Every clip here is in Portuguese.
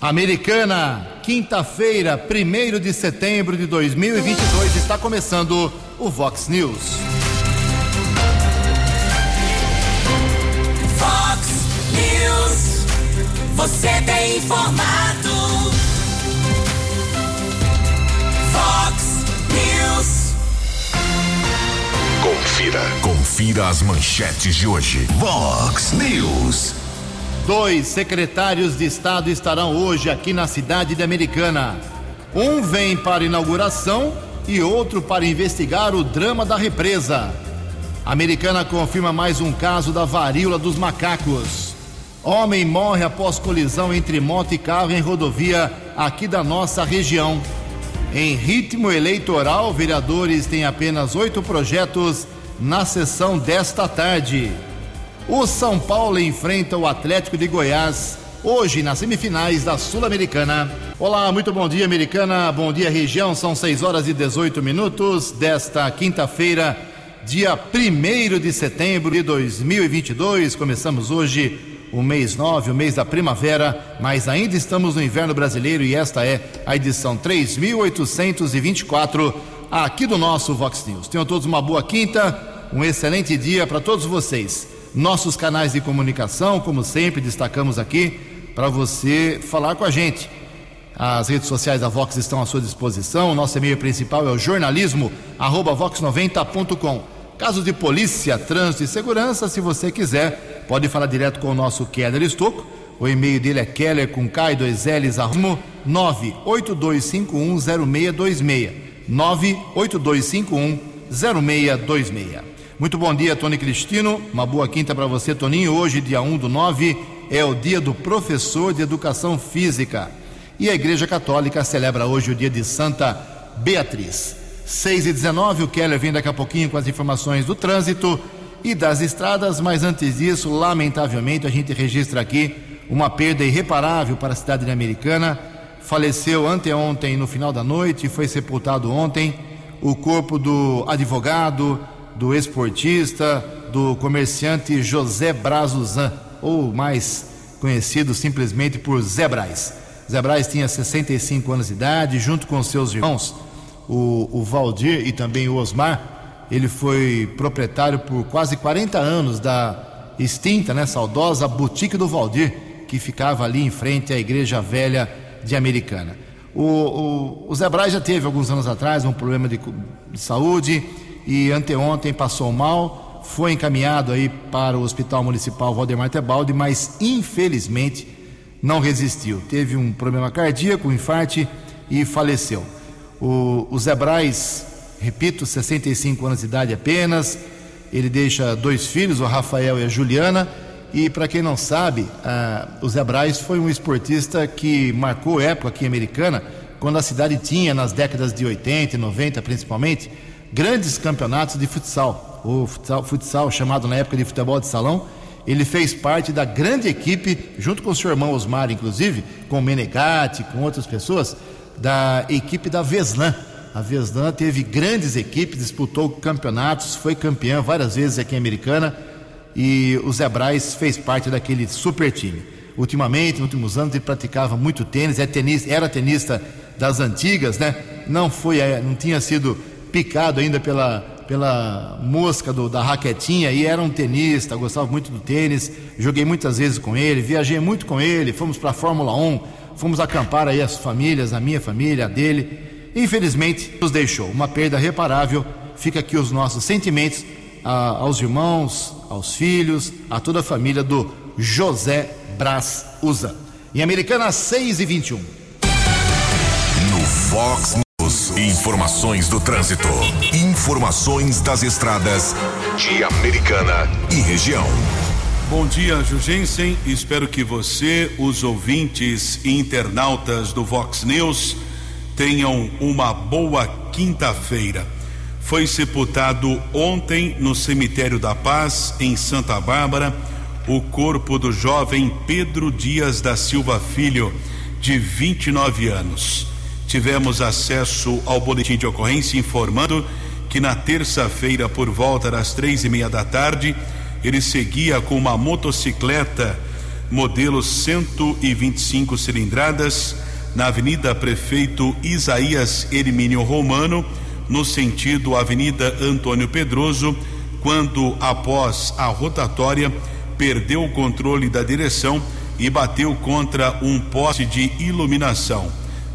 Americana, quinta-feira, 1 de setembro de 2022, está começando o Vox News. Vox News, você tem informado. Vox News. Confira, confira as manchetes de hoje. Vox News. Dois secretários de Estado estarão hoje aqui na cidade de Americana. Um vem para inauguração e outro para investigar o drama da represa. A Americana confirma mais um caso da varíola dos macacos. Homem morre após colisão entre moto e carro em rodovia aqui da nossa região. Em ritmo eleitoral, vereadores têm apenas oito projetos na sessão desta tarde. O São Paulo enfrenta o Atlético de Goiás hoje nas semifinais da Sul-Americana. Olá, muito bom dia, Americana. Bom dia, região. São 6 horas e 18 minutos desta quinta-feira, dia 1 de setembro de 2022. Começamos hoje o mês 9, o mês da primavera, mas ainda estamos no inverno brasileiro e esta é a edição 3824 aqui do nosso Vox News. Tenham todos uma boa quinta, um excelente dia para todos vocês nossos canais de comunicação, como sempre destacamos aqui, para você falar com a gente. As redes sociais da Vox estão à sua disposição. Nosso e-mail principal é o jornalismo@vox90.com. Casos de polícia, trânsito e segurança, se você quiser, pode falar direto com o nosso Keller Estocco. O e-mail dele é keller com K e dois L's, arrumo 982510626. 982510626. Muito bom dia, Tony Cristino. Uma boa quinta para você, Toninho. Hoje, dia 1 do 9, é o dia do professor de educação física. E a Igreja Católica celebra hoje o dia de Santa Beatriz. 6 e 19, o Keller vem daqui a pouquinho com as informações do trânsito e das estradas, mas antes disso, lamentavelmente, a gente registra aqui uma perda irreparável para a cidade americana. Faleceu anteontem, no final da noite, foi sepultado ontem o corpo do advogado do esportista, do comerciante José Brazuzan, ou mais conhecido simplesmente por Zé Braz. Zé Braz tinha 65 anos de idade, junto com seus irmãos, o, Valdir e também o Osmar. Ele foi proprietário por quase 40 anos da extinta, né, saudosa Boutique do Valdir, que ficava ali em frente à Igreja Velha de Americana. O, o, o Zé Braz já teve alguns anos atrás um problema de, de saúde e anteontem passou mal, foi encaminhado aí para o Hospital Municipal Valdemar Tebaldi, mas infelizmente não resistiu. Teve um problema cardíaco, um infarte e faleceu. O, o Zé Braz, repito, 65 anos de idade apenas, ele deixa dois filhos, o Rafael e a Juliana, e para quem não sabe, o Zé Braz foi um esportista que marcou época aqui americana, quando a cidade tinha, nas décadas de 80 e 90 principalmente, grandes campeonatos de futsal. O futsal, futsal, chamado na época de futebol de salão, ele fez parte da grande equipe, junto com o seu irmão Osmar, inclusive, com o Menegatti, com outras pessoas, da equipe da Veslan. A Veslan teve grandes equipes, disputou campeonatos, foi campeã várias vezes aqui em Americana e o Zé Braz fez parte daquele super time. Ultimamente, nos últimos anos, ele praticava muito tênis, é era tenista das antigas, né? Não foi, é, não tinha sido picado ainda pela, pela mosca do, da raquetinha e era um tenista, gostava muito do tênis, joguei muitas vezes com ele, viajei muito com ele, fomos para a Fórmula 1, fomos acampar aí as famílias, a minha família, a dele. Infelizmente, nos deixou uma perda reparável. Fica aqui os nossos sentimentos a, aos irmãos, aos filhos, a toda a família do José Brás Usa. Em Americana 6 e 21. No Fox Informações do trânsito. Informações das estradas de Americana e região. Bom dia, Jugensen. Espero que você, os ouvintes e internautas do Vox News, tenham uma boa quinta-feira. Foi sepultado ontem no Cemitério da Paz, em Santa Bárbara, o corpo do jovem Pedro Dias da Silva Filho, de 29 anos tivemos acesso ao boletim de ocorrência informando que na terça-feira, por volta das três e meia da tarde, ele seguia com uma motocicleta modelo 125 cilindradas, na Avenida Prefeito Isaías Hermínio Romano, no sentido Avenida Antônio Pedroso, quando, após a rotatória, perdeu o controle da direção e bateu contra um poste de iluminação.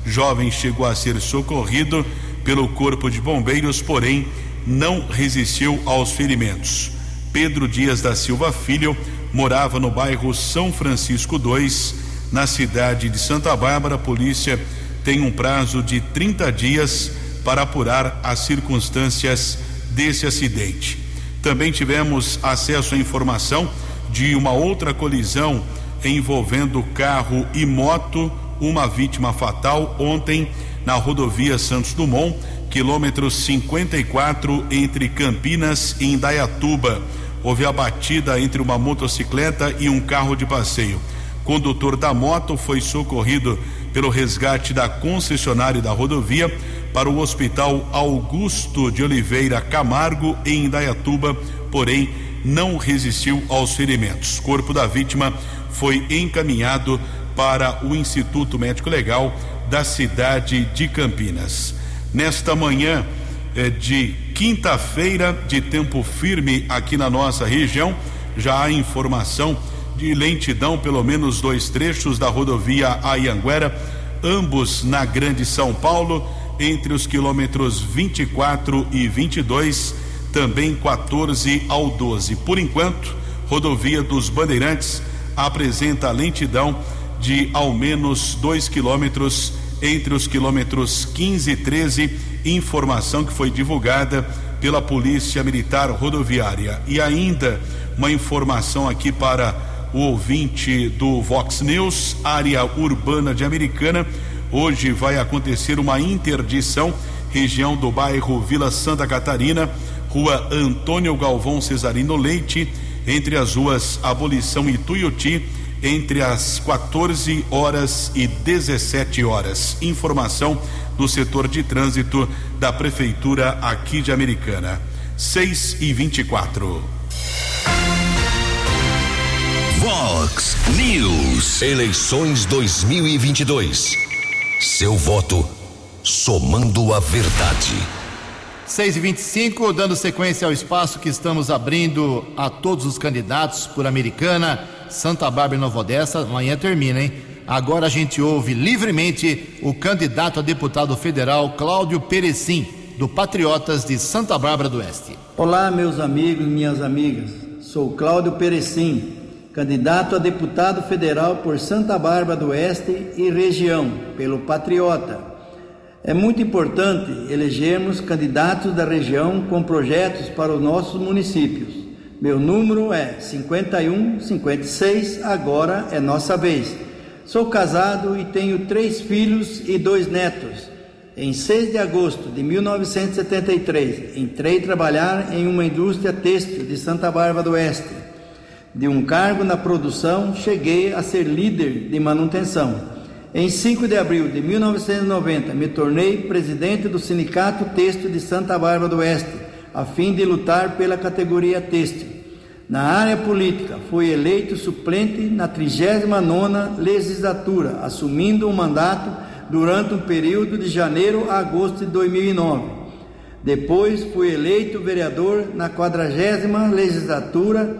Jovem chegou a ser socorrido pelo Corpo de Bombeiros, porém não resistiu aos ferimentos. Pedro Dias da Silva Filho morava no bairro São Francisco 2, na cidade de Santa Bárbara. A polícia tem um prazo de 30 dias para apurar as circunstâncias desse acidente. Também tivemos acesso à informação de uma outra colisão envolvendo carro e moto, uma vítima fatal ontem na rodovia Santos Dumont, quilômetro 54 entre Campinas e Indaiatuba. Houve a batida entre uma motocicleta e um carro de passeio. Condutor da moto foi socorrido pelo resgate da concessionária da rodovia para o Hospital Augusto de Oliveira Camargo em Indaiatuba, porém não resistiu aos ferimentos. Corpo da vítima foi encaminhado para o Instituto Médico Legal da cidade de Campinas. Nesta manhã eh, de quinta-feira, de tempo firme aqui na nossa região, já há informação de lentidão, pelo menos dois trechos da rodovia Ayanguera, ambos na Grande São Paulo, entre os quilômetros 24 e 22 também 14 ao 12. Por enquanto, rodovia dos Bandeirantes apresenta lentidão de ao menos 2 quilômetros entre os quilômetros 15 e 13. Informação que foi divulgada pela Polícia Militar Rodoviária. E ainda uma informação aqui para o ouvinte do Vox News, área urbana de Americana. Hoje vai acontecer uma interdição, região do bairro Vila Santa Catarina Rua Antônio Galvão Cesarino Leite, entre as ruas Abolição e Tuiuti, entre as 14 horas e 17 horas. Informação do setor de trânsito da Prefeitura aqui de Americana. 6 e 24. Vox News. Eleições 2022. Seu voto somando a verdade. 6 e 25 dando sequência ao espaço que estamos abrindo a todos os candidatos por Americana, Santa Bárbara e Nova Odessa. Amanhã termina, hein? Agora a gente ouve livremente o candidato a deputado federal Cláudio Perecim, do Patriotas de Santa Bárbara do Oeste. Olá, meus amigos minhas amigas. Sou Cláudio Perecim, candidato a deputado federal por Santa Bárbara do Oeste e região, pelo Patriota. É muito importante elegermos candidatos da região com projetos para os nossos municípios. Meu número é 5156, agora é nossa vez. Sou casado e tenho três filhos e dois netos. Em 6 de agosto de 1973, entrei trabalhar em uma indústria têxtil de Santa Bárbara do Oeste. De um cargo na produção, cheguei a ser líder de manutenção. Em 5 de abril de 1990, me tornei presidente do Sindicato Têxtil de Santa Bárbara do Oeste, a fim de lutar pela categoria têxtil. Na área política, fui eleito suplente na 39ª legislatura, assumindo o mandato durante um período de janeiro a agosto de 2009. Depois fui eleito vereador na 40 legislatura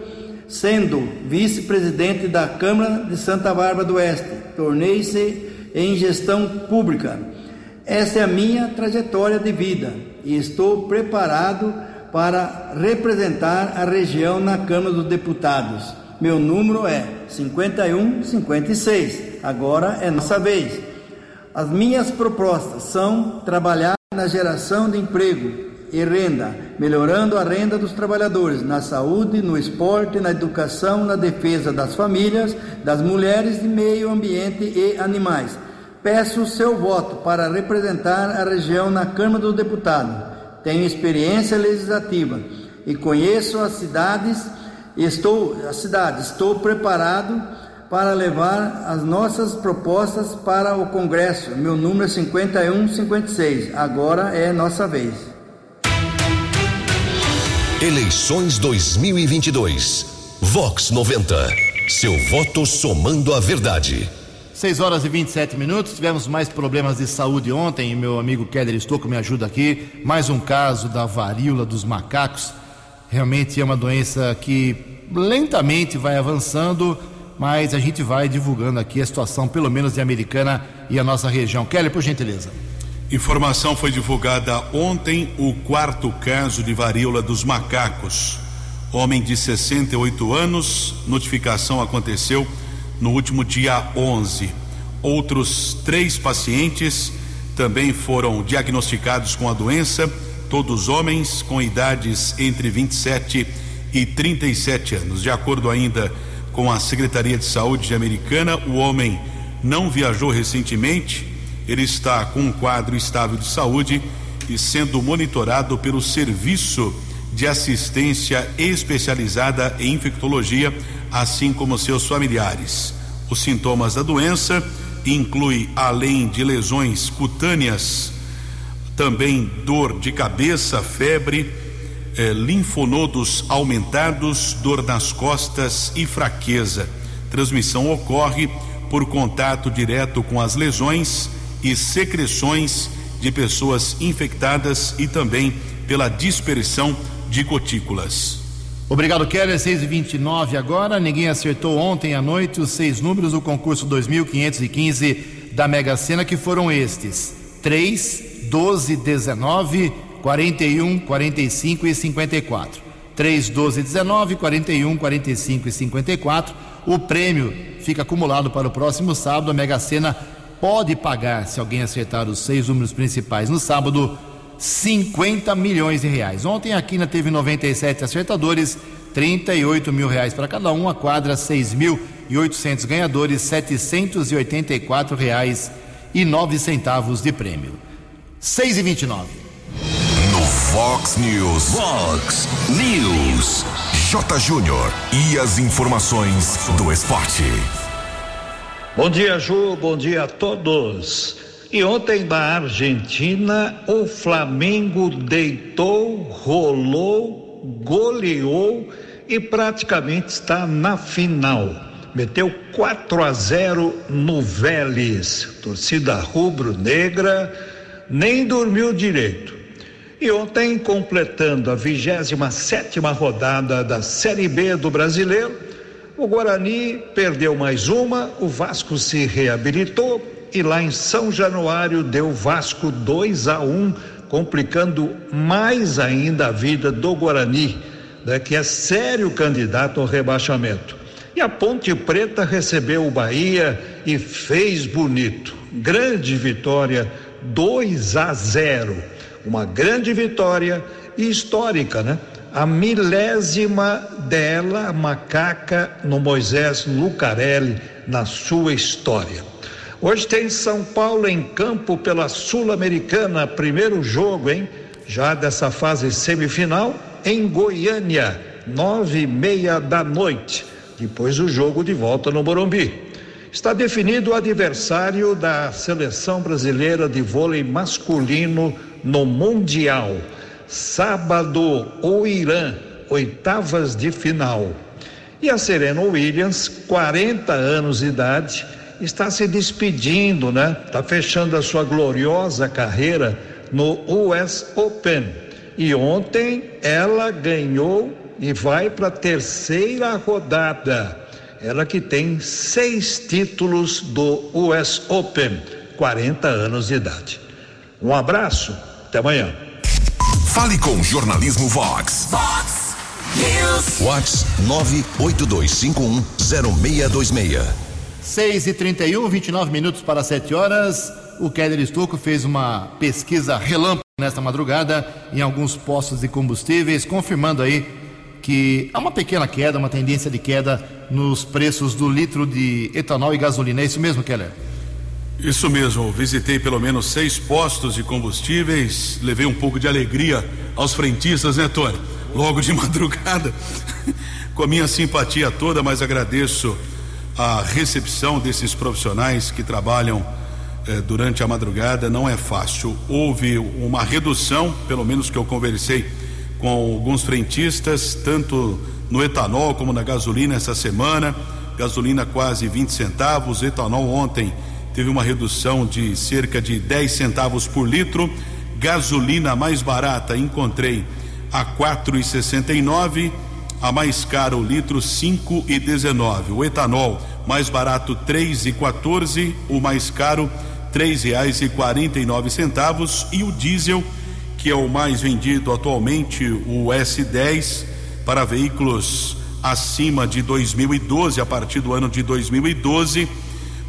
sendo vice-presidente da Câmara de Santa Bárbara do Oeste. Tornei-se em gestão pública. Essa é a minha trajetória de vida e estou preparado para representar a região na Câmara dos Deputados. Meu número é 5156. Agora é nossa vez. As minhas propostas são trabalhar na geração de emprego, e renda, melhorando a renda dos trabalhadores na saúde, no esporte, na educação, na defesa das famílias, das mulheres, de meio ambiente e animais. Peço o seu voto para representar a região na Câmara dos Deputados. Tenho experiência legislativa e conheço as cidades. Estou, a cidade, estou preparado para levar as nossas propostas para o Congresso. Meu número é 5156. Agora é nossa vez. Eleições 2022. Vox 90. Seu voto somando a verdade. 6 horas e 27 minutos. Tivemos mais problemas de saúde ontem e meu amigo Keller Estocco me ajuda aqui. Mais um caso da varíola dos macacos. Realmente é uma doença que lentamente vai avançando, mas a gente vai divulgando aqui a situação, pelo menos de Americana e a nossa região. Keller, por gentileza. Informação foi divulgada ontem o quarto caso de varíola dos macacos. Homem de 68 anos, notificação aconteceu no último dia 11. Outros três pacientes também foram diagnosticados com a doença, todos homens com idades entre 27 e 37 anos. De acordo ainda com a Secretaria de Saúde de Americana, o homem não viajou recentemente ele está com um quadro estável de saúde e sendo monitorado pelo Serviço de Assistência Especializada em Infectologia, assim como seus familiares. Os sintomas da doença incluem, além de lesões cutâneas, também dor de cabeça, febre, eh, linfonodos aumentados, dor nas costas e fraqueza. Transmissão ocorre por contato direto com as lesões e secreções de pessoas infectadas e também pela dispersão de gotículas. Obrigado, Keller. 6 e 29 agora. Ninguém acertou ontem à noite os seis números do concurso 2515 da Mega Sena, que foram estes: 3, 12, 19, 41, 45 e 54. 3, 12, 19, 41, 45 e 54. O prêmio fica acumulado para o próximo sábado. A Mega Sena pode pagar, se alguém acertar os seis números principais no sábado, 50 milhões de reais. Ontem a Quina teve 97 acertadores, 38 mil reais para cada um, a quadra 6.800 ganhadores, 784 reais e nove centavos de prêmio. 6 e 29. No Fox News. Fox News. J. Júnior. E as informações do esporte. Bom dia, Ju. Bom dia a todos. E ontem na Argentina, o Flamengo deitou, rolou, goleou e praticamente está na final. Meteu 4 a 0 no Vélez. Torcida rubro-negra nem dormiu direito. E ontem, completando a 27 sétima rodada da Série B do Brasileiro, o Guarani perdeu mais uma, o Vasco se reabilitou e lá em São Januário deu Vasco 2 a 1, um, complicando mais ainda a vida do Guarani, né, que é sério candidato ao rebaixamento. E a Ponte Preta recebeu o Bahia e fez bonito. Grande vitória, 2 a 0. Uma grande vitória e histórica, né? a milésima dela, macaca, no Moisés Lucarelli, na sua história. Hoje tem São Paulo em campo pela Sul-Americana, primeiro jogo, hein? Já dessa fase semifinal, em Goiânia, nove e meia da noite. Depois o jogo de volta no Morumbi. Está definido o adversário da seleção brasileira de vôlei masculino no Mundial. Sábado, o Irã, oitavas de final. E a Serena Williams, 40 anos de idade, está se despedindo, né? Está fechando a sua gloriosa carreira no US Open. E ontem ela ganhou e vai para a terceira rodada. Ela que tem seis títulos do US Open, 40 anos de idade. Um abraço, até amanhã. Fale com Jornalismo Vox. Fox News. Vox 982510626. 6 e 31 29 minutos para 7 horas. O Keller Estocco fez uma pesquisa relâmpago nesta madrugada em alguns postos de combustíveis, confirmando aí que há uma pequena queda, uma tendência de queda nos preços do litro de etanol e gasolina. É isso mesmo, Keller? Isso mesmo, visitei pelo menos seis postos de combustíveis, levei um pouco de alegria aos frentistas, né, Tony? Logo de madrugada, com a minha simpatia toda, mas agradeço a recepção desses profissionais que trabalham eh, durante a madrugada. Não é fácil. Houve uma redução, pelo menos que eu conversei com alguns frentistas, tanto no etanol como na gasolina essa semana. gasolina quase 20 centavos, etanol ontem teve uma redução de cerca de 10 centavos por litro. Gasolina mais barata encontrei a 4,69, a mais cara o litro 5,19. O etanol mais barato 3,14, o mais caro três reais e quarenta e nove centavos. E o diesel que é o mais vendido atualmente o S10 para veículos acima de 2012 a partir do ano de 2012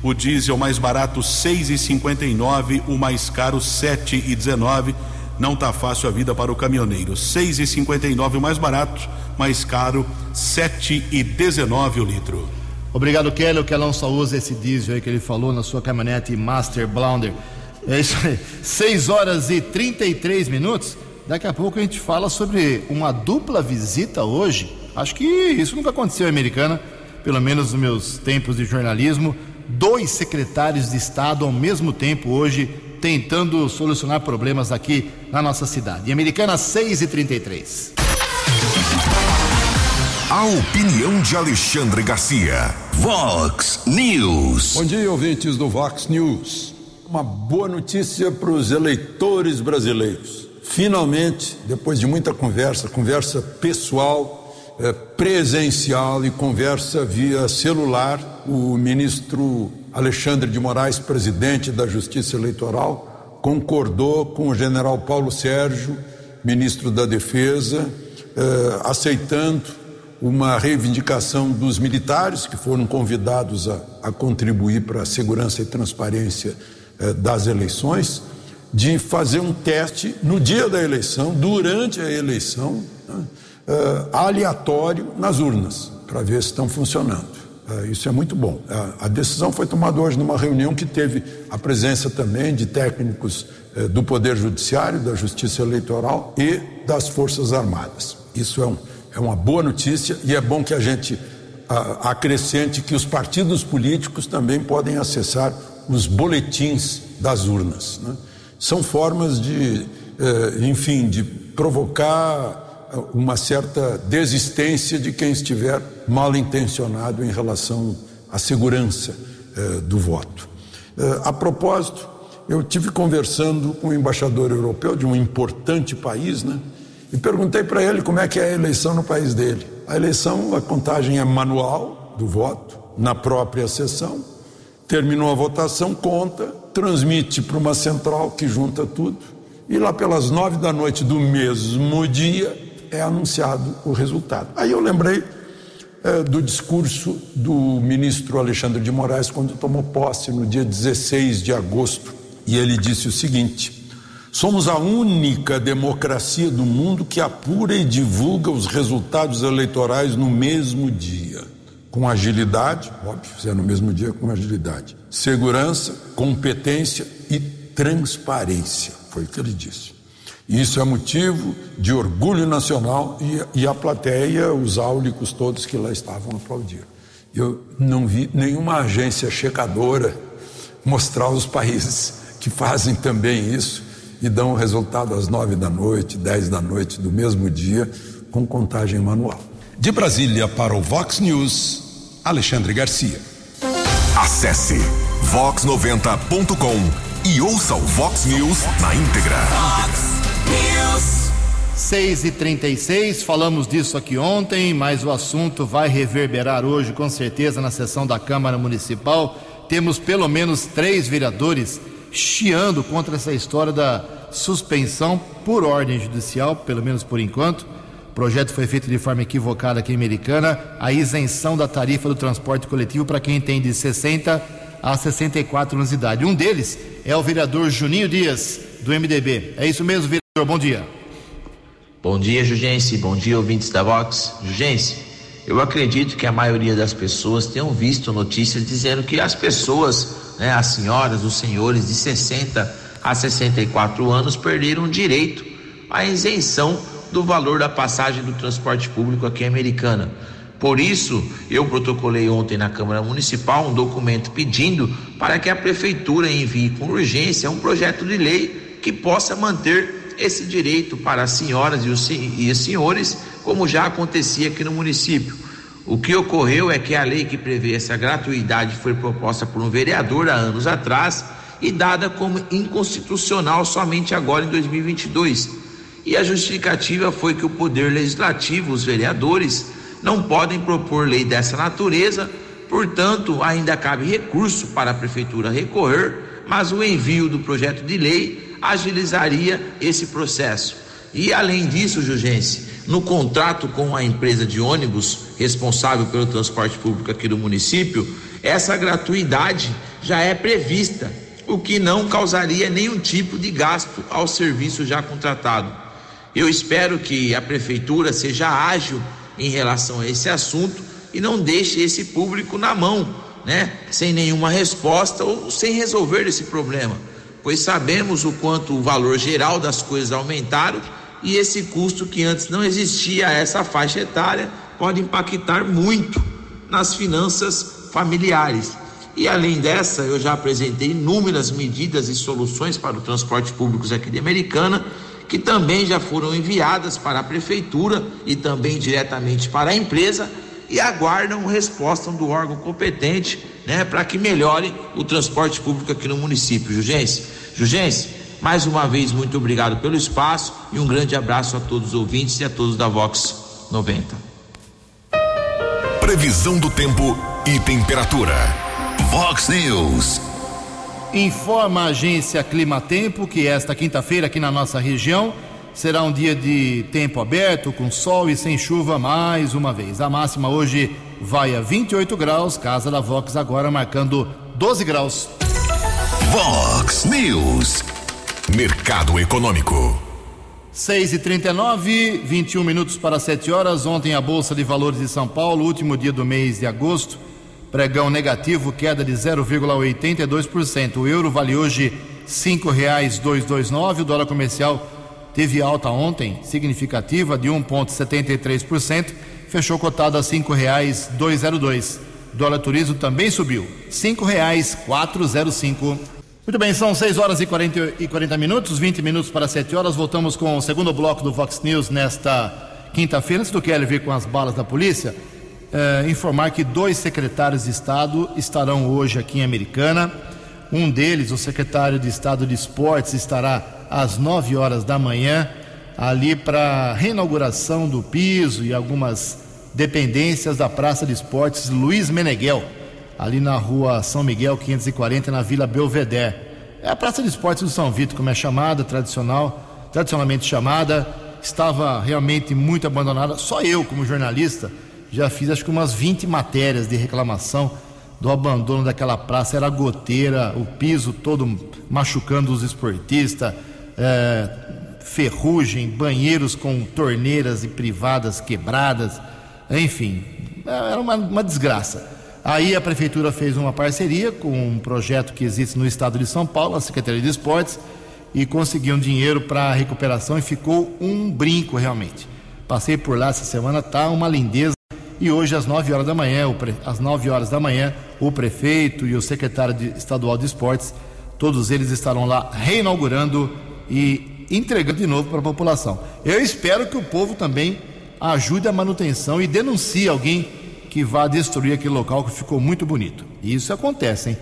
o diesel mais barato seis e cinquenta e nove. O mais caro sete e dezenove não tá fácil a vida para o caminhoneiro seis e cinquenta e nove o mais barato mais caro sete e dezenove o litro Obrigado, Kelly. O Kelão só usa esse diesel aí que ele falou na sua caminhonete Master Blounder. É isso aí. 6 horas e 33 minutos. Daqui a pouco a gente fala sobre uma dupla visita hoje. Acho que isso nunca aconteceu em Americana, pelo menos nos meus tempos de jornalismo. Dois secretários de Estado ao mesmo tempo hoje tentando solucionar problemas aqui na nossa cidade. Em Americana, 6 e 33 a opinião de Alexandre Garcia. Vox News. Bom dia, ouvintes do Vox News. Uma boa notícia para os eleitores brasileiros. Finalmente, depois de muita conversa, conversa pessoal, eh, presencial e conversa via celular, o ministro Alexandre de Moraes, presidente da Justiça Eleitoral, concordou com o general Paulo Sérgio, ministro da Defesa, eh, aceitando uma reivindicação dos militares que foram convidados a, a contribuir para a segurança e transparência eh, das eleições, de fazer um teste no dia da eleição, durante a eleição, né, eh, aleatório nas urnas, para ver se estão funcionando. Eh, isso é muito bom. A, a, decisão foi tomada hoje numa reunião que teve a presença também de técnicos eh, do Poder Judiciário, da Justiça Eleitoral e das Forças Armadas. Isso é um é uma boa notícia e é bom que a gente acrescente que os partidos políticos também podem acessar os boletins das urnas. Né? São formas de, enfim, de provocar uma certa desistência de quem estiver mal intencionado em relação à segurança eh, do voto. Eh, a propósito, eu tive conversando com o embaixador europeu de um importante país, né? E perguntei para ele como é que é a eleição no país dele. A eleição, a contagem é manual do voto, na própria sessão. Terminou a votação, conta, transmite para uma central que junta tudo. E lá pelas nove da noite do mesmo dia é anunciado o resultado. Aí eu lembrei do discurso do ministro Alexandre de Moraes quando tomou posse no dia 16 de agosto. E ele disse o seguinte: Somos a única democracia do mundo que apura e divulga os resultados eleitorais no mesmo dia. Com agilidade, óbvio, se é no mesmo dia, com agilidade. Segurança, competência e transparência. Foi o que ele disse. Isso é motivo de orgulho nacional e, e a plateia, os áulicos todos que lá estavam aplaudiram. Eu não vi nenhuma agência checadora mostrar os países que fazem também isso e dão o resultado às nove da noite, dez da noite do mesmo dia, com contagem manual. De Brasília para o Vox News, Alexandre Garcia. Acesse vox90.com e ouça o Vox News na íntegra. Vox. 6 e 36 falamos disso aqui ontem, mas o assunto vai reverberar hoje com certeza na sessão da Câmara Municipal. Temos pelo menos três vereadores chiando contra essa história da suspensão por ordem judicial, pelo menos por enquanto. O projeto foi feito de forma equivocada aqui em Americana, a isenção da tarifa do transporte coletivo para quem tem de 60 a 64 anos de idade. Um deles é o vereador Juninho Dias, do MDB. É isso mesmo, vereador? Bom dia. Bom dia, Jugense. Bom dia, ouvintes da Vox. Jugense, eu acredito que a maioria das pessoas tenham visto notícias dizendo que as pessoas né, as senhoras, os senhores de 60 a 64 anos perderam direito à isenção do valor da passagem do transporte público aqui em Americana. Por isso, eu protocolei ontem na Câmara Municipal um documento pedindo para que a Prefeitura envie com urgência um projeto de lei que possa manter esse direito para as senhoras e os, e os senhores, como já acontecia aqui no município. O que ocorreu é que a lei que prevê essa gratuidade foi proposta por um vereador há anos atrás e dada como inconstitucional somente agora em 2022. E a justificativa foi que o poder legislativo, os vereadores, não podem propor lei dessa natureza, portanto, ainda cabe recurso para a prefeitura recorrer, mas o envio do projeto de lei agilizaria esse processo. E além disso, Jugense, no contrato com a empresa de ônibus responsável pelo transporte público aqui do município, essa gratuidade já é prevista, o que não causaria nenhum tipo de gasto ao serviço já contratado. Eu espero que a prefeitura seja ágil em relação a esse assunto e não deixe esse público na mão, né, sem nenhuma resposta ou sem resolver esse problema, pois sabemos o quanto o valor geral das coisas aumentaram e esse custo que antes não existia essa faixa etária pode impactar muito nas finanças familiares. E além dessa, eu já apresentei inúmeras medidas e soluções para o transporte público aqui de Americana, que também já foram enviadas para a prefeitura e também diretamente para a empresa e aguardam resposta do órgão competente, né, para que melhore o transporte público aqui no município. Jugense, Jugense, mais uma vez, muito obrigado pelo espaço e um grande abraço a todos os ouvintes e a todos da Vox 90. Previsão do tempo e temperatura. Vox News. Informa a agência Climatempo que esta quinta-feira aqui na nossa região será um dia de tempo aberto, com sol e sem chuva mais uma vez. A máxima hoje vai a 28 graus, casa da Vox agora marcando 12 graus. Vox News. Mercado Econômico. 6 e 39 21 minutos para 7 horas. Ontem a Bolsa de Valores de São Paulo, último dia do mês de agosto, pregão negativo, queda de 0,82%. O euro vale hoje dois nove. O dólar comercial teve alta ontem, significativa, de 1,73%, fechou cotado a zero dois. Dólar turismo também subiu, zero cinco. Muito bem, são 6 horas e 40, e 40 minutos, 20 minutos para 7 horas. Voltamos com o segundo bloco do Vox News nesta quinta-feira. Antes do Kelly vir com as balas da polícia, eh, informar que dois secretários de Estado estarão hoje aqui em Americana. Um deles, o secretário de Estado de Esportes, estará às 9 horas da manhã ali para a reinauguração do piso e algumas dependências da Praça de Esportes Luiz Meneghel ali na rua São Miguel 540, na Vila Belvedere. É a Praça de Esportes do São Vito, como é chamada, tradicional, tradicionalmente chamada, estava realmente muito abandonada. Só eu, como jornalista, já fiz acho que umas 20 matérias de reclamação do abandono daquela praça. Era goteira, o piso todo machucando os esportistas, é, ferrugem, banheiros com torneiras e privadas quebradas, enfim, era uma, uma desgraça. Aí a prefeitura fez uma parceria com um projeto que existe no estado de São Paulo, a Secretaria de Esportes, e conseguiu um dinheiro para a recuperação e ficou um brinco realmente. Passei por lá essa semana, tá uma lindeza. E hoje às 9 horas da manhã, pre... às 9 horas da manhã, o prefeito e o secretário de... estadual de esportes, todos eles estarão lá reinaugurando e entregando de novo para a população. Eu espero que o povo também ajude a manutenção e denuncie alguém que vá destruir aquele local que ficou muito bonito. E isso acontece, hein?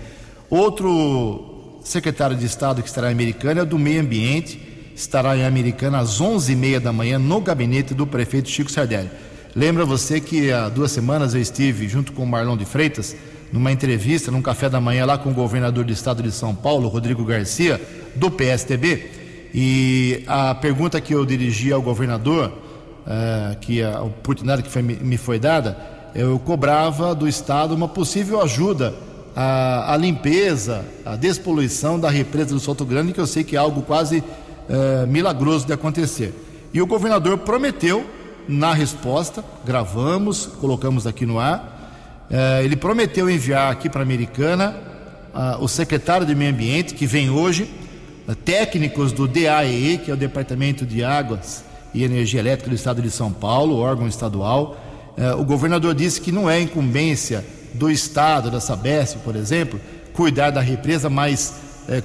Outro secretário de Estado que estará em Americana é do Meio Ambiente, estará em Americana às 11h30 da manhã no gabinete do prefeito Chico Sardelli. Lembra você que há duas semanas eu estive junto com o Marlon de Freitas numa entrevista, num café da manhã lá com o governador do estado de São Paulo, Rodrigo Garcia, do PSTB, e a pergunta que eu dirigi ao governador, uh, que a oportunidade que foi, me foi dada, eu cobrava do Estado uma possível ajuda à, à limpeza, à despoluição da represa do Solto Grande, que eu sei que é algo quase é, milagroso de acontecer. E o governador prometeu, na resposta, gravamos, colocamos aqui no ar, é, ele prometeu enviar aqui para a Americana o secretário de Meio Ambiente, que vem hoje, técnicos do DAEE, que é o Departamento de Águas e Energia Elétrica do Estado de São Paulo, órgão estadual, é, o governador disse que não é incumbência do Estado, da Sabesp, por exemplo, cuidar da represa, mas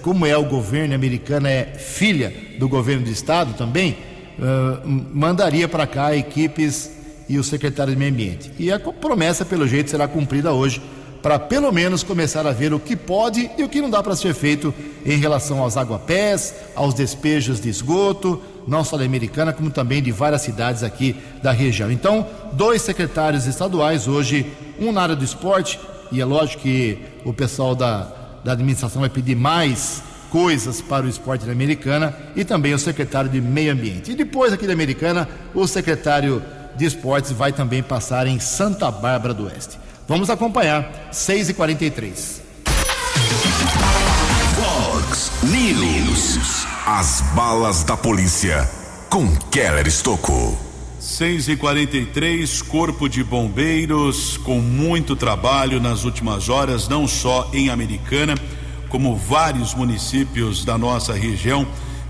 como é o governo americano, é filha do governo do Estado também, é, mandaria para cá equipes e o secretário de Meio Ambiente. E a promessa, pelo jeito, será cumprida hoje, para pelo menos começar a ver o que pode e o que não dá para ser feito em relação aos aguapés, aos despejos de esgoto, não só da Americana, como também de várias cidades aqui da região. Então, dois secretários estaduais hoje, um na área do esporte, e é lógico que o pessoal da, da administração vai pedir mais coisas para o esporte da Americana e também o secretário de Meio Ambiente. E depois aqui da Americana, o secretário de Esportes vai também passar em Santa Bárbara do Oeste. Vamos acompanhar, 6h43. Fox News. As balas da polícia com Keller Estocou. 6 e 43 Corpo de Bombeiros com muito trabalho nas últimas horas, não só em Americana, como vários municípios da nossa região.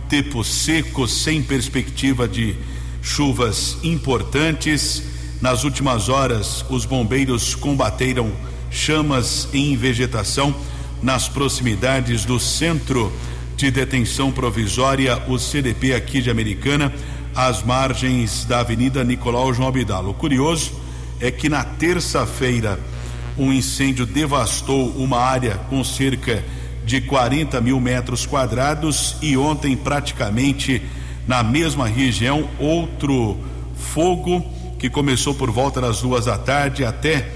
Tempo seco, sem perspectiva de chuvas importantes. Nas últimas horas, os bombeiros combateram chamas em vegetação nas proximidades do centro de detenção provisória, o CDP aqui de Americana, às margens da Avenida Nicolau João Abidalo. O curioso é que na terça-feira um incêndio devastou uma área com cerca de 40 mil metros quadrados e ontem praticamente na mesma região outro fogo que começou por volta das duas da tarde até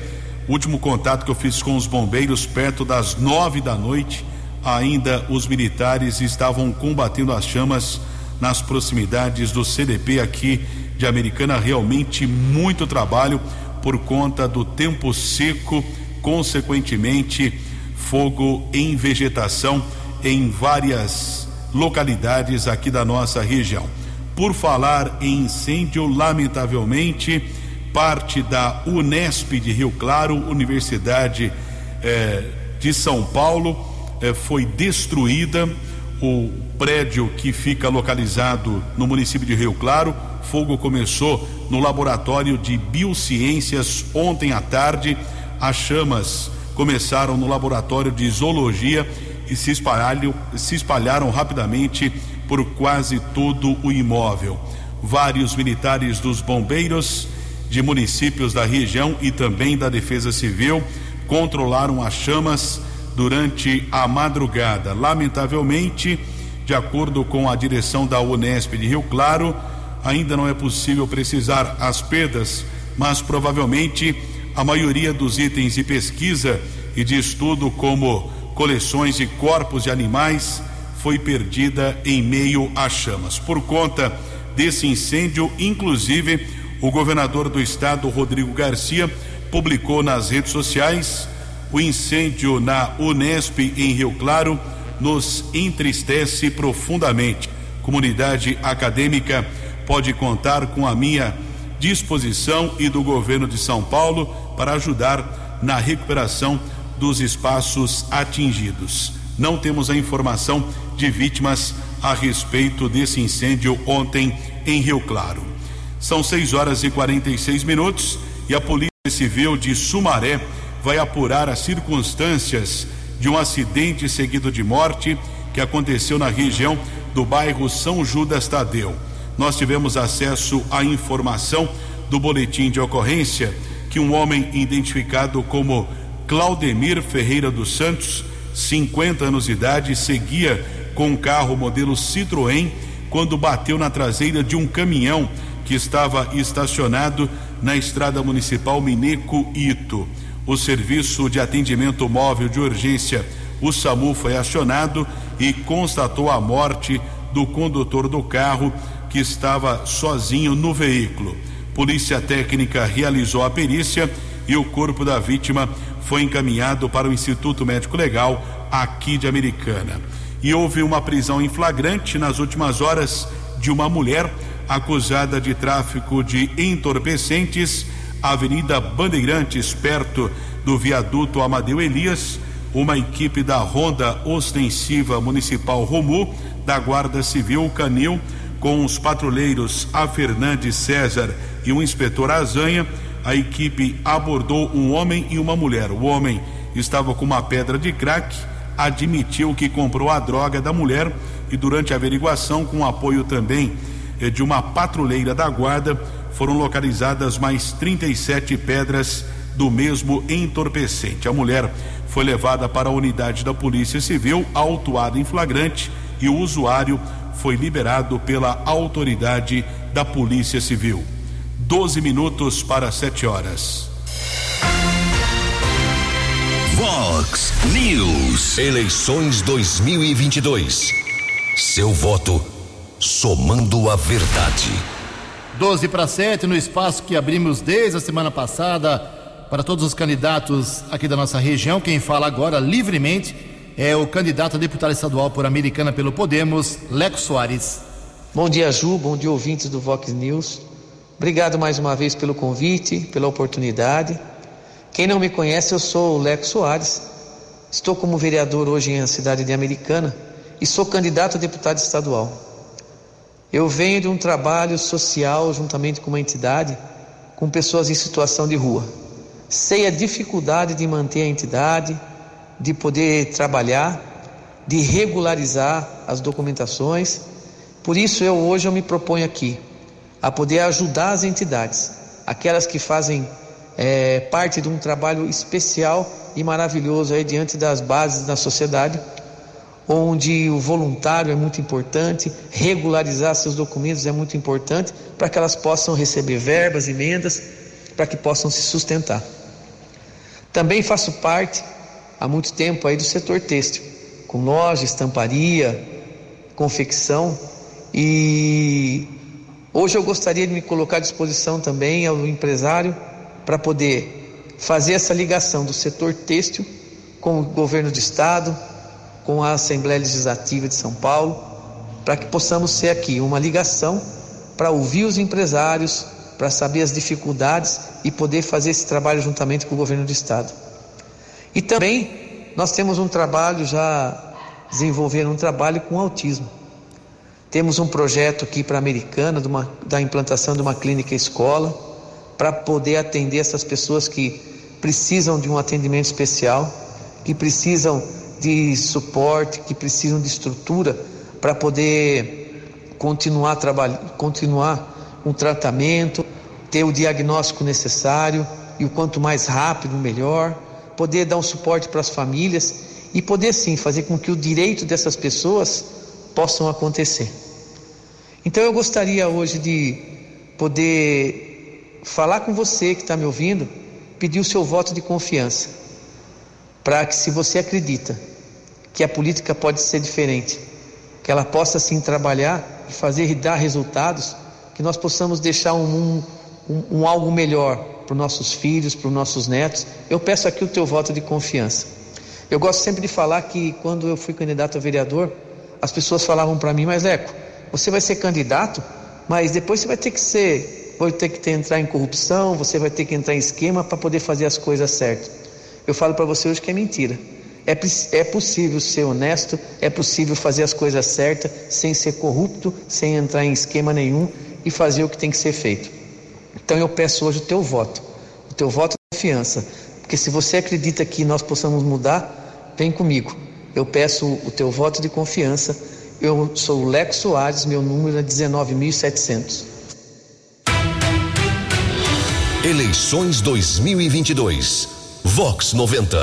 o último contato que eu fiz com os bombeiros perto das nove da noite ainda os militares estavam combatendo as chamas nas proximidades do CDP aqui de Americana. Realmente muito trabalho por conta do tempo seco, consequentemente, fogo em vegetação em várias localidades aqui da nossa região. Por falar em incêndio, lamentavelmente, parte da Unesp de Rio Claro, Universidade eh, de São Paulo, eh, foi destruída. O prédio que fica localizado no município de Rio Claro, fogo começou no laboratório de biociências ontem à tarde. As chamas começaram no laboratório de zoologia e se espalharam, se espalharam rapidamente por quase todo o imóvel. Vários militares dos bombeiros de municípios da região e também da Defesa Civil controlaram as chamas durante a madrugada. Lamentavelmente, de acordo com a direção da Unesp de Rio Claro, ainda não é possível precisar as perdas, mas provavelmente a maioria dos itens de pesquisa e de estudo, como coleções de corpos de animais, foi perdida em meio às chamas. Por conta desse incêndio, inclusive, o governador do estado, Rodrigo Garcia, publicou nas redes sociais o incêndio na Unesp em Rio Claro nos entristece profundamente. Comunidade acadêmica pode contar com a minha disposição e do governo de São Paulo para ajudar na recuperação dos espaços atingidos. Não temos a informação de vítimas a respeito desse incêndio ontem em Rio Claro. São 6 horas e 46 minutos e a Polícia Civil de Sumaré vai apurar as circunstâncias de um acidente seguido de morte que aconteceu na região do bairro São Judas Tadeu. Nós tivemos acesso à informação do boletim de ocorrência que um homem identificado como Claudemir Ferreira dos Santos, 50 anos de idade, seguia com um carro modelo Citroën quando bateu na traseira de um caminhão que estava estacionado na estrada municipal Mineco Ito o serviço de atendimento móvel de urgência, o SAMU, foi acionado e constatou a morte do condutor do carro que estava sozinho no veículo. Polícia Técnica realizou a perícia e o corpo da vítima foi encaminhado para o Instituto Médico Legal aqui de Americana. E houve uma prisão em flagrante nas últimas horas de uma mulher acusada de tráfico de entorpecentes Avenida Bandeirantes, perto do viaduto Amadeu Elias, uma equipe da Ronda Ostensiva Municipal Romu, da Guarda Civil Canil, com os patrulheiros A Fernandes César e o inspetor Azanha, a equipe abordou um homem e uma mulher. O homem estava com uma pedra de crack, admitiu que comprou a droga da mulher e durante a averiguação, com apoio também eh, de uma patrulheira da guarda, foram localizadas mais 37 pedras do mesmo entorpecente. A mulher foi levada para a unidade da Polícia Civil, autuada em flagrante, e o usuário foi liberado pela autoridade da Polícia Civil. 12 minutos para 7 horas. Vox News. Eleições 2022. Seu voto somando a verdade. 12 para 7 no espaço que abrimos desde a semana passada para todos os candidatos aqui da nossa região. Quem fala agora livremente é o candidato a deputado estadual por Americana pelo Podemos, Leco Soares. Bom dia, Ju. Bom dia, ouvintes do Vox News. Obrigado mais uma vez pelo convite, pela oportunidade. Quem não me conhece, eu sou o Leco Soares. Estou como vereador hoje em cidade de Americana e sou candidato a deputado estadual. Eu venho de um trabalho social juntamente com uma entidade com pessoas em situação de rua. Sei a dificuldade de manter a entidade, de poder trabalhar, de regularizar as documentações. Por isso eu hoje eu me proponho aqui a poder ajudar as entidades, aquelas que fazem é, parte de um trabalho especial e maravilhoso aí diante das bases da sociedade, onde o voluntário é muito importante, regularizar seus documentos é muito importante para que elas possam receber verbas, emendas, para que possam se sustentar. Também faço parte há muito tempo aí do setor têxtil, com loja, estamparia, confecção e hoje eu gostaria de me colocar à disposição também ao empresário para poder fazer essa ligação do setor têxtil com o governo do estado, com a Assembleia Legislativa de São Paulo, para que possamos ser aqui uma ligação para ouvir os empresários, para saber as dificuldades e poder fazer esse trabalho juntamente com o governo do estado. E também nós temos um trabalho já desenvolvendo um trabalho com autismo. Temos um projeto aqui para a Americana uma, da implantação de uma clínica escola para poder atender essas pessoas que precisam de um atendimento especial, que precisam de suporte, que precisam de estrutura para poder continuar trabalho, continuar um tratamento, ter o diagnóstico necessário e o quanto mais rápido melhor, poder dar um suporte para as famílias e poder sim fazer com que o direito dessas pessoas possam acontecer. Então eu gostaria hoje de poder falar com você que está me ouvindo, pedir o seu voto de confiança, para que, se você acredita que a política pode ser diferente, que ela possa sim trabalhar e fazer e dar resultados, que nós possamos deixar um, um, um algo melhor para os nossos filhos, para os nossos netos. Eu peço aqui o teu voto de confiança. Eu gosto sempre de falar que quando eu fui candidato a vereador, as pessoas falavam para mim, mas Eco, você vai ser candidato, mas depois você vai ter que ser vai ter que entrar em corrupção, você vai ter que entrar em esquema para poder fazer as coisas certas. Eu falo para você hoje que é mentira. É, é possível ser honesto, é possível fazer as coisas certas sem ser corrupto, sem entrar em esquema nenhum e fazer o que tem que ser feito. Então eu peço hoje o teu voto, o teu voto de confiança, porque se você acredita que nós possamos mudar, vem comigo. Eu peço o teu voto de confiança. Eu sou o Lex Soares, meu número é 19.700. Eleições 2022. Vox 90.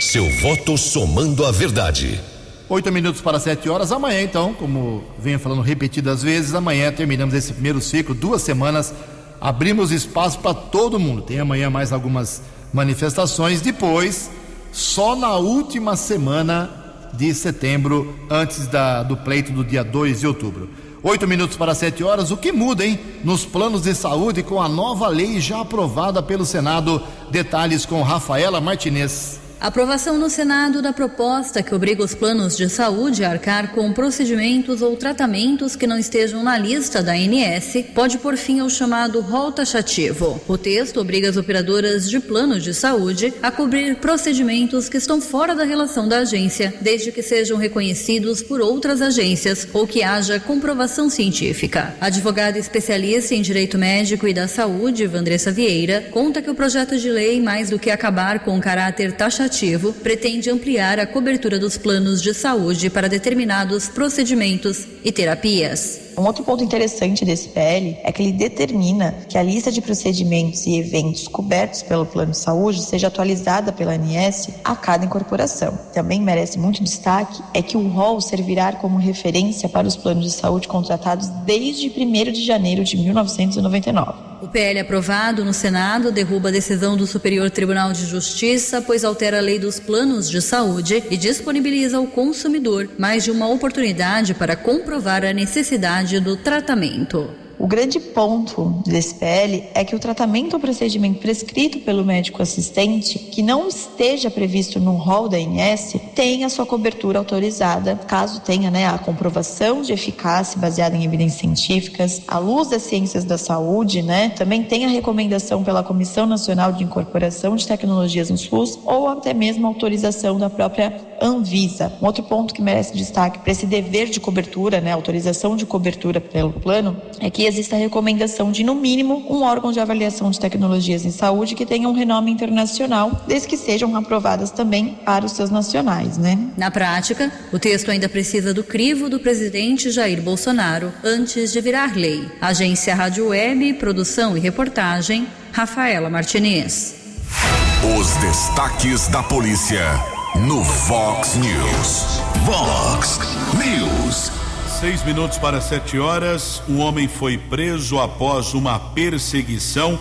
Seu voto somando a verdade. Oito minutos para sete horas. Amanhã, então, como venho falando repetidas vezes, amanhã terminamos esse primeiro ciclo, duas semanas. Abrimos espaço para todo mundo. Tem amanhã mais algumas manifestações. Depois, só na última semana de setembro, antes da, do pleito do dia 2 de outubro. Oito minutos para sete horas. O que muda, hein? Nos planos de saúde com a nova lei já aprovada pelo Senado. Detalhes com Rafaela Martinez. Aprovação no Senado da proposta que obriga os planos de saúde a arcar com procedimentos ou tratamentos que não estejam na lista da ANS pode pôr fim ao chamado rol taxativo. O texto obriga as operadoras de planos de saúde a cobrir procedimentos que estão fora da relação da agência, desde que sejam reconhecidos por outras agências ou que haja comprovação científica. A advogada especialista em direito médico e da saúde, Vandressa Vieira, conta que o projeto de lei, mais do que acabar com o caráter taxativo, legislativo pretende ampliar a cobertura dos planos de saúde para determinados procedimentos e terapias. Um outro ponto interessante desse PL é que ele determina que a lista de procedimentos e eventos cobertos pelo plano de saúde seja atualizada pela ANS a cada incorporação. Também merece muito destaque é que o rol servirá como referência para os planos de saúde contratados desde 1 de janeiro de 1999. O PL aprovado no Senado derruba a decisão do Superior Tribunal de Justiça, pois altera a lei dos planos de saúde e disponibiliza ao consumidor mais de uma oportunidade para comprovar a necessidade do tratamento. O grande ponto desse PL é que o tratamento ou procedimento prescrito pelo médico assistente que não esteja previsto no rol da INS tenha sua cobertura autorizada, caso tenha né, a comprovação de eficácia baseada em evidências científicas, à luz das ciências da saúde, né, também tem a recomendação pela Comissão Nacional de Incorporação de Tecnologias no SUS ou até mesmo autorização da própria Anvisa. Um outro ponto que merece destaque para esse dever de cobertura, né, autorização de cobertura pelo plano, é que existe a recomendação de, no mínimo, um órgão de avaliação de tecnologias em saúde que tenha um renome internacional, desde que sejam aprovadas também para os seus nacionais, né? Na prática, o texto ainda precisa do crivo do presidente Jair Bolsonaro antes de virar lei. Agência Rádio Web, produção e reportagem, Rafaela Martinez. Os destaques da polícia no Vox News. Vox News. Seis minutos para sete horas, um homem foi preso após uma perseguição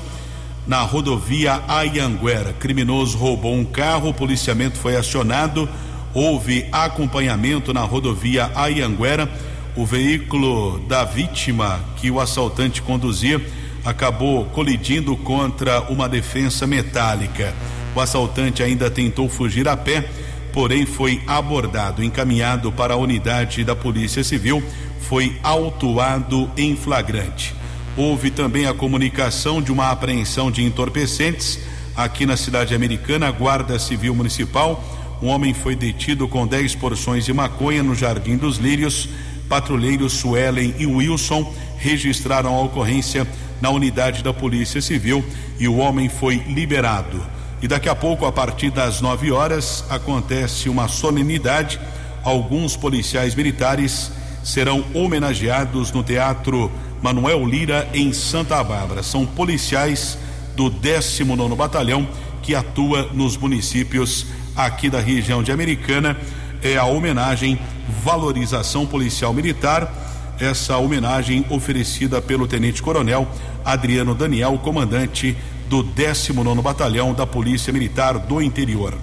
na rodovia Ayanguera. Criminoso roubou um carro, o policiamento foi acionado, houve acompanhamento na rodovia Ayanguera. O veículo da vítima que o assaltante conduzia acabou colidindo contra uma defensa metálica. O assaltante ainda tentou fugir a pé porém foi abordado, encaminhado para a unidade da Polícia Civil, foi autuado em flagrante. Houve também a comunicação de uma apreensão de entorpecentes aqui na cidade americana, Guarda Civil Municipal. Um homem foi detido com 10 porções de maconha no Jardim dos Lírios. Patrulheiros Suelen e Wilson registraram a ocorrência na unidade da Polícia Civil e o homem foi liberado. E daqui a pouco, a partir das 9 horas, acontece uma solenidade. Alguns policiais militares serão homenageados no Teatro Manuel Lira, em Santa Bárbara. São policiais do 19 Batalhão que atua nos municípios aqui da região de Americana. É a homenagem Valorização Policial Militar. Essa homenagem oferecida pelo Tenente Coronel Adriano Daniel, comandante do 19 Batalhão da Polícia Militar do Interior.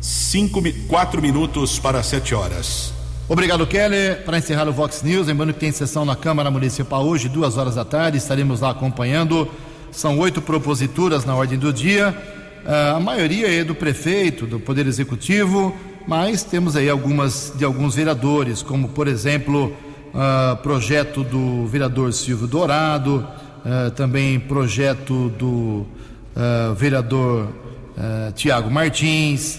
Cinco, quatro minutos para sete horas. Obrigado, Keller. Para encerrar o Vox News, lembrando que tem sessão na Câmara Municipal hoje, duas horas da tarde, estaremos lá acompanhando. São oito proposituras na ordem do dia. Uh, a maioria é do prefeito, do Poder Executivo, mas temos aí algumas de alguns vereadores, como por exemplo, uh, projeto do vereador Silvio Dourado, uh, também projeto do uh, vereador uh, Tiago Martins,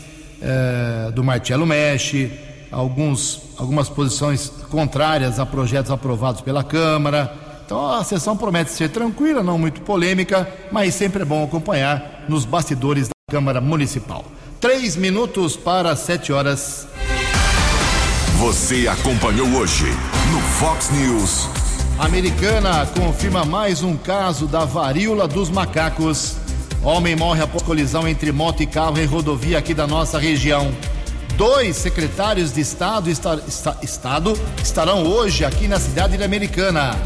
do Marcelo Mexe, alguns, algumas posições contrárias a projetos aprovados pela Câmara. Então a sessão promete ser tranquila, não muito polêmica, mas sempre é bom acompanhar nos bastidores da Câmara Municipal. Três minutos para sete horas. Você acompanhou hoje no Fox News. Americana confirma mais um caso da varíola dos macacos. Homem morre após colisão entre moto e carro em rodovia aqui da nossa região. Dois secretários de Estado, está, está, Estado estarão hoje aqui na cidade de Americana.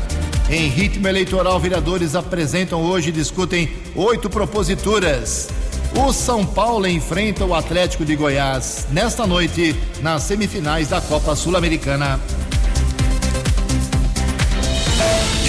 Em ritmo eleitoral, vereadores apresentam hoje e discutem oito proposituras. O São Paulo enfrenta o Atlético de Goiás nesta noite nas semifinais da Copa Sul-Americana.